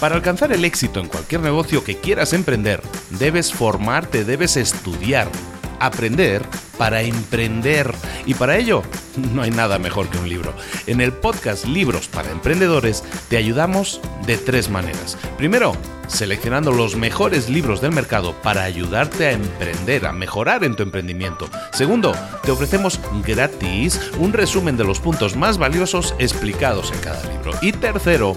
Para alcanzar el éxito en cualquier negocio que quieras emprender, debes formarte, debes estudiar, aprender para emprender. Y para ello, no hay nada mejor que un libro. En el podcast Libros para Emprendedores te ayudamos de tres maneras. Primero, seleccionando los mejores libros del mercado para ayudarte a emprender, a mejorar en tu emprendimiento. Segundo, te ofrecemos gratis un resumen de los puntos más valiosos explicados en cada libro. Y tercero,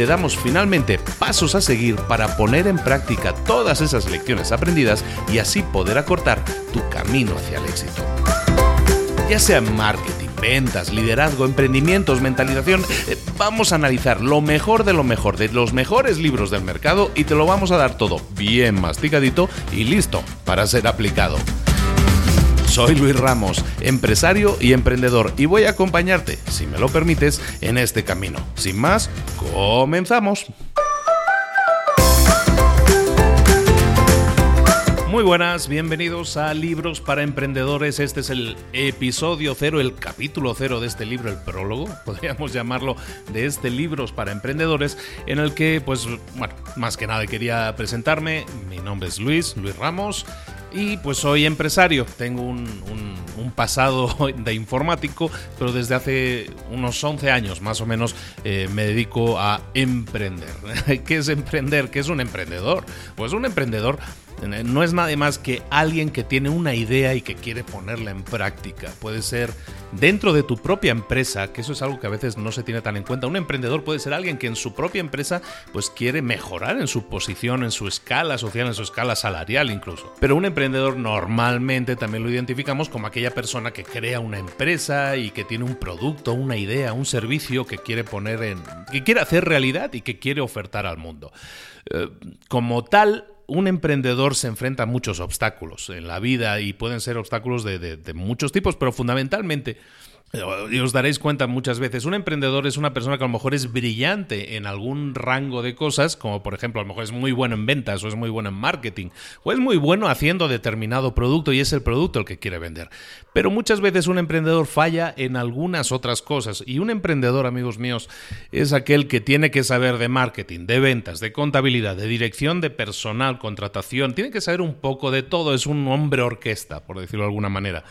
te damos finalmente pasos a seguir para poner en práctica todas esas lecciones aprendidas y así poder acortar tu camino hacia el éxito. Ya sea marketing, ventas, liderazgo, emprendimientos, mentalización, eh, vamos a analizar lo mejor de lo mejor, de los mejores libros del mercado y te lo vamos a dar todo bien masticadito y listo para ser aplicado. Soy Luis Ramos, empresario y emprendedor, y voy a acompañarte, si me lo permites, en este camino. Sin más, comenzamos. Muy buenas, bienvenidos a Libros para Emprendedores. Este es el episodio cero, el capítulo cero de este libro, el prólogo, podríamos llamarlo, de este Libros para Emprendedores, en el que, pues, bueno, más que nada quería presentarme. Mi nombre es Luis, Luis Ramos, y pues soy empresario, tengo un, pasado de informático, pero desde hace unos 11 años más o menos eh, me dedico a emprender. ¿Qué es emprender? ¿Qué es un emprendedor? Pues un emprendedor no es nada más que alguien que tiene una idea y que quiere ponerla en práctica. Puede ser dentro de tu propia empresa, que eso es algo que a veces no se tiene tan en cuenta. Un emprendedor puede ser alguien que en su propia empresa pues quiere mejorar en su posición, en su escala social, en su escala salarial incluso. Pero un emprendedor normalmente también lo identificamos como aquella persona que crea una empresa y que tiene un producto, una idea, un servicio que quiere poner en que quiere hacer realidad y que quiere ofertar al mundo. Eh, como tal, un emprendedor se enfrenta a muchos obstáculos en la vida y pueden ser obstáculos de, muchos tipos, pero fundamentalmente y os daréis cuenta muchas veces, un emprendedor es una persona que a lo mejor es brillante en algún rango de cosas, como por ejemplo a lo mejor es muy bueno en ventas o es muy bueno en marketing o es muy bueno haciendo determinado producto y es el producto el que quiere vender. Pero muchas veces un emprendedor falla en algunas otras cosas y un emprendedor, amigos míos, es aquel que tiene que saber de marketing, de ventas, de contabilidad, de dirección de personal, contratación, tiene que saber un poco de todo, es un hombre orquesta, por decirlo de alguna manera.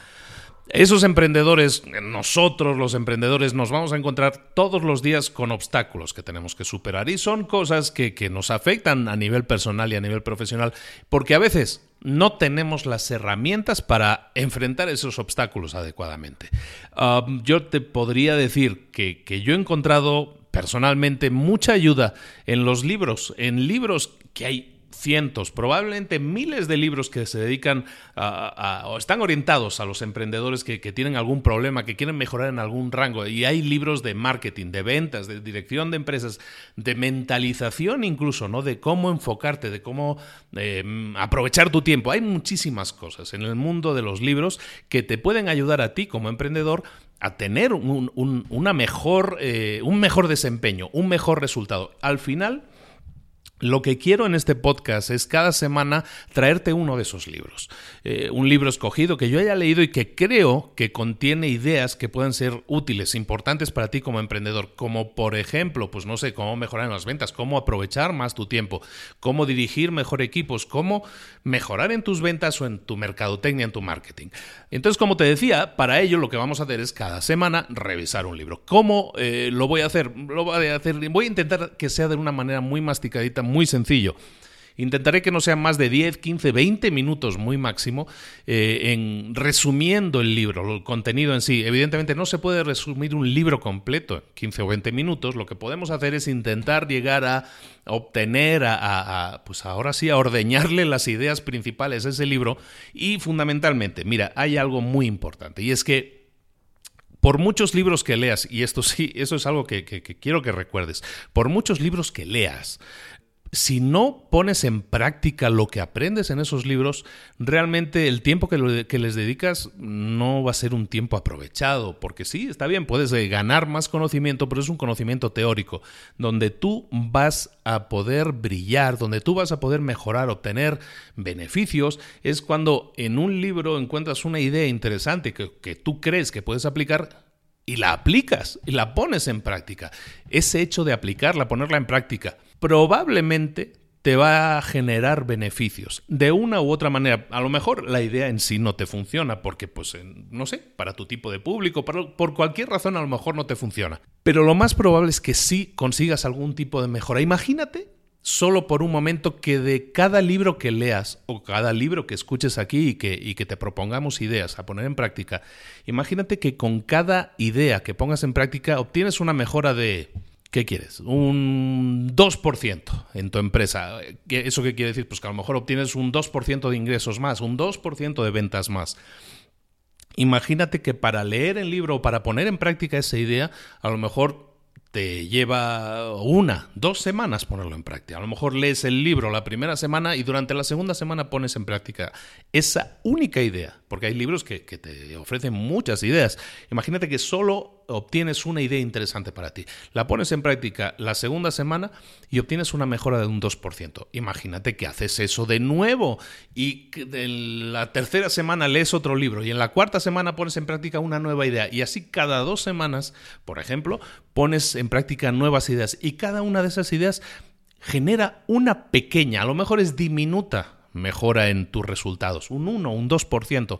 Esos emprendedores, nosotros los emprendedores, nos vamos a encontrar todos los días con obstáculos que tenemos que superar y son cosas que, nos afectan a nivel personal y a nivel profesional, porque a veces no tenemos las herramientas para enfrentar esos obstáculos adecuadamente. Um, yo te podría decir que, que yo he encontrado personalmente mucha ayuda en los libros, en libros que hay cientos, probablemente miles de libros que se dedican a, o están orientados a los emprendedores que, tienen algún problema, que quieren mejorar en algún rango. Y hay libros de marketing, de ventas, de dirección de empresas, de mentalización incluso, ¿no? De cómo enfocarte, de cómo eh, aprovechar tu tiempo. Hay muchísimas cosas en el mundo de los libros que te pueden ayudar a ti como emprendedor a tener un, una mejor, eh, un mejor desempeño, un mejor resultado. Al final lo que quiero en este podcast es cada semana traerte uno de esos libros. Eh, un libro escogido que yo haya leído y que creo que contiene ideas que pueden ser útiles, importantes para ti como emprendedor. Como por ejemplo, pues no sé, cómo mejorar en las ventas, cómo aprovechar más tu tiempo, cómo dirigir mejor equipos, cómo mejorar en tus ventas o en tu mercadotecnia, en tu marketing. Entonces, como te decía, para ello lo que vamos a hacer es cada semana revisar un libro. ¿Cómo eh, lo voy a hacer? Lo voy a hacer, voy a intentar que sea de una manera muy masticadita muy sencillo. Intentaré que no sean más de 10, 15, 20 minutos muy máximo eh, en resumiendo el libro, el contenido en sí. Evidentemente no se puede resumir un libro completo en 15 o 20 minutos. Lo que podemos hacer es intentar llegar a obtener, a, pues ahora sí, a ordeñarle las ideas principales a ese libro. Y fundamentalmente, mira, hay algo muy importante y es que por muchos libros que leas, y esto sí, eso es algo que, quiero que recuerdes, por muchos libros que leas, si no pones en práctica lo que aprendes en esos libros, realmente el tiempo que, les dedicas no va a ser un tiempo aprovechado, porque sí, está bien, puedes eh, ganar más conocimiento, pero es un conocimiento teórico, donde tú vas a poder brillar, donde tú vas a poder mejorar, obtener beneficios, es cuando en un libro encuentras una idea interesante que, que tú crees que puedes aplicar y la aplicas y la pones en práctica. Ese hecho de aplicarla, ponerla en práctica, probablemente te va a generar beneficios de una u otra manera. A lo mejor la idea en sí no te funciona porque, pues, no sé, para tu tipo de público, por cualquier razón a lo mejor no te funciona. Pero lo más probable es que sí consigas algún tipo de mejora. Imagínate solo por un momento que de cada libro que leas o cada libro que escuches aquí y que, y que te propongamos ideas a poner en práctica, imagínate que con cada idea que pongas en práctica obtienes una mejora de ¿Qué quieres? Un 2% en tu empresa. ¿Eso qué quiere decir? Pues que a lo mejor obtienes un 2% de ingresos más, un 2% de ventas más. Imagínate que para leer el libro o para poner en práctica esa idea, a lo mejor te lleva una, dos semanas ponerlo en práctica. A lo mejor lees el libro la primera semana y durante la segunda semana pones en práctica esa única idea, porque hay libros que, te ofrecen muchas ideas. Imagínate que solo obtienes una idea interesante para ti. La pones en práctica la segunda semana y obtienes una mejora de un 2%. Imagínate que haces eso de nuevo y en la tercera semana lees otro libro y en la cuarta semana pones en práctica una nueva idea y así cada dos semanas, por ejemplo, pones en práctica nuevas ideas y cada una de esas ideas genera una pequeña, a lo mejor es diminuta, mejora en tus resultados, un 1, un 2%.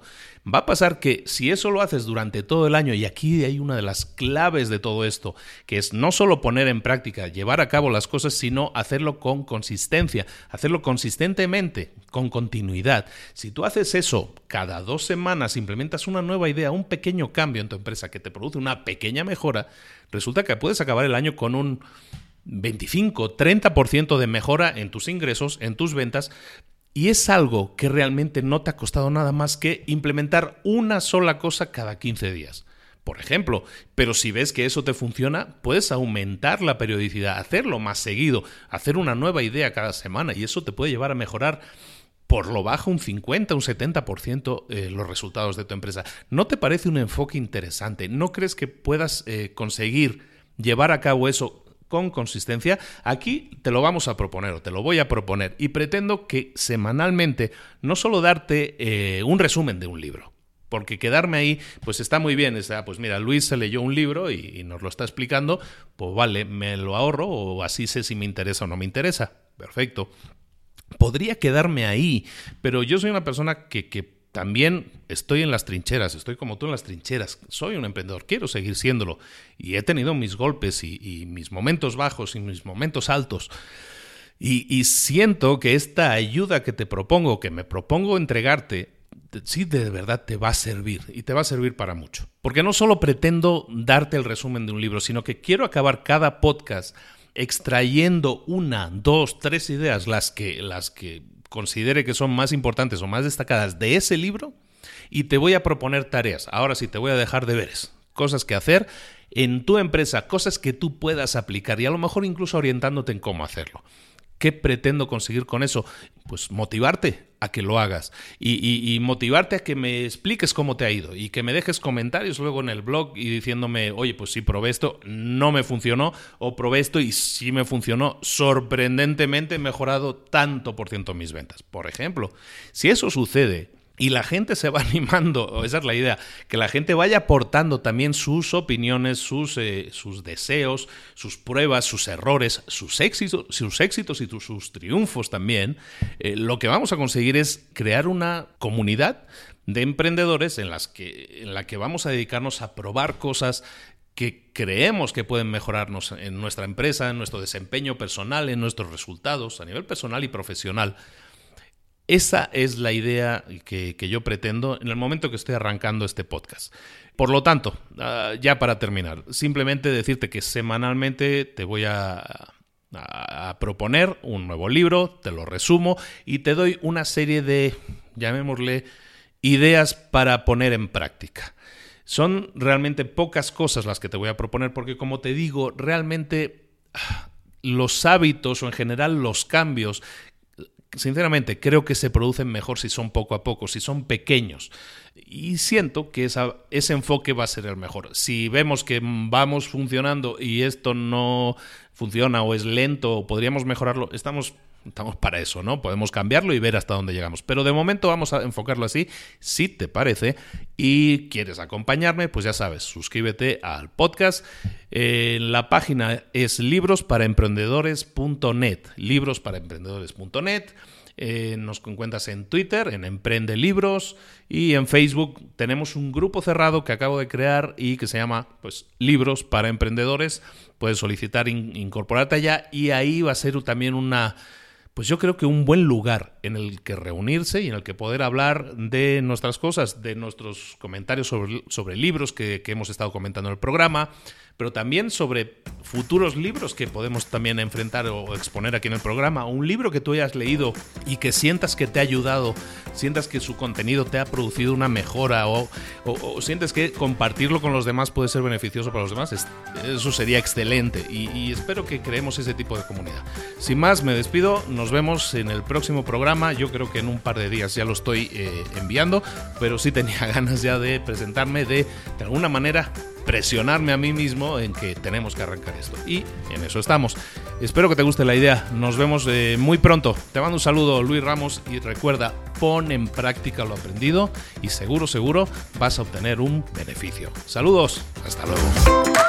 Va a pasar que si eso lo haces durante todo el año, y aquí hay una de las claves de todo esto, que es no solo poner en práctica, llevar a cabo las cosas, sino hacerlo con consistencia, hacerlo consistentemente, con continuidad. Si tú haces eso cada dos semanas, implementas una nueva idea, un pequeño cambio en tu empresa que te produce una pequeña mejora, resulta que puedes acabar el año con un 25, 30% de mejora en tus ingresos, en tus ventas, y es algo que realmente no te ha costado nada más que implementar una sola cosa cada 15 días. Por ejemplo, pero si ves que eso te funciona, puedes aumentar la periodicidad, hacerlo más seguido, hacer una nueva idea cada semana y eso te puede llevar a mejorar por lo bajo un 50, un 70% eh, los resultados de tu empresa. ¿No te parece un enfoque interesante? ¿No crees que puedas eh, conseguir llevar a cabo eso con consistencia, aquí te lo vamos a proponer o te lo voy a proponer y pretendo que semanalmente no solo darte eh, un resumen de un libro, porque quedarme ahí, pues está muy bien. O pues mira, Luis se leyó un libro y, nos lo está explicando, pues vale, me lo ahorro o así sé si me interesa o no me interesa. Perfecto. Podría quedarme ahí, pero yo soy una persona que también estoy en las trincheras, estoy como tú en las trincheras, soy un emprendedor, quiero seguir siéndolo y he tenido mis golpes y, mis momentos bajos y mis momentos altos. Y, siento que esta ayuda que te propongo, que me propongo entregarte, sí de verdad te va a servir y te va a servir para mucho. Porque no solo pretendo darte el resumen de un libro, sino que quiero acabar cada podcast extrayendo una, dos, tres ideas, las que, las que considere que son más importantes o más destacadas de ese libro y te voy a proponer tareas. Ahora sí, te voy a dejar deberes, cosas que hacer en tu empresa, cosas que tú puedas aplicar y a lo mejor incluso orientándote en cómo hacerlo. ¿Qué pretendo conseguir con eso? Pues motivarte a que lo hagas y, motivarte a que me expliques cómo te ha ido y que me dejes comentarios luego en el blog y diciéndome, oye, pues si probé esto, no me funcionó o probé esto y sí me funcionó, sorprendentemente he mejorado tanto por ciento mis ventas. Por ejemplo, si eso sucede, y la gente se va animando, esa es la idea, que la gente vaya aportando también sus opiniones, sus, eh, sus deseos, sus pruebas, sus errores, sus éxitos, sus éxitos y sus triunfos también. Eh, lo que vamos a conseguir es crear una comunidad de emprendedores en, las que, en la que vamos a dedicarnos a probar cosas que creemos que pueden mejorarnos en nuestra empresa, en nuestro desempeño personal, en nuestros resultados a nivel personal y profesional. Esa es la idea que, yo pretendo en el momento que estoy arrancando este podcast. Por lo tanto, ah, ya para terminar, simplemente decirte que semanalmente te voy a, proponer un nuevo libro, te lo resumo y te doy una serie de, llamémosle, ideas para poner en práctica. Son realmente pocas cosas las que te voy a proponer porque como te digo, realmente ah, los hábitos o en general los cambios sinceramente, creo que se producen mejor si son poco a poco, si son pequeños. Y siento que ese enfoque va a ser el mejor. Si vemos que vamos funcionando y esto no funciona o es lento o podríamos mejorarlo, estamos Estamos para eso, ¿no? Podemos cambiarlo y ver hasta dónde llegamos. Pero de momento vamos a enfocarlo así, si te parece, y quieres acompañarme, pues ya sabes, suscríbete al podcast. la página es librosparaemprendedores.net, librosparaemprendedores.net. Eh, nos encuentras en Twitter, en Emprende Libros y en Facebook tenemos un grupo cerrado que acabo de crear y que se llama pues Libros para Emprendedores. Puedes solicitar incorporarte allá y ahí va a ser también una pues yo creo que un buen lugar en el que reunirse y en el que poder hablar de nuestras cosas, de nuestros comentarios sobre, sobre libros que, que hemos estado comentando en el programa, pero también sobre futuros libros que podemos también enfrentar o exponer aquí en el programa. Un libro que tú hayas leído y que sientas que te ha ayudado, sientas que su contenido te ha producido una mejora o, sientes que compartirlo con los demás puede ser beneficioso para los demás, eso sería excelente y, espero que creemos ese tipo de comunidad. Sin más, me despido, nos vemos en el próximo programa, yo creo que en un par de días ya lo estoy eh, enviando, pero sí tenía ganas ya de presentarme, de de alguna manera presionarme a mí mismo en que tenemos que arrancar esto. Y en eso estamos. Espero que te guste la idea. Nos vemos eh, muy pronto. Te mando un saludo, Luis Ramos, y recuerda, pon en práctica lo aprendido y seguro, seguro vas a obtener un beneficio. Saludos, hasta luego.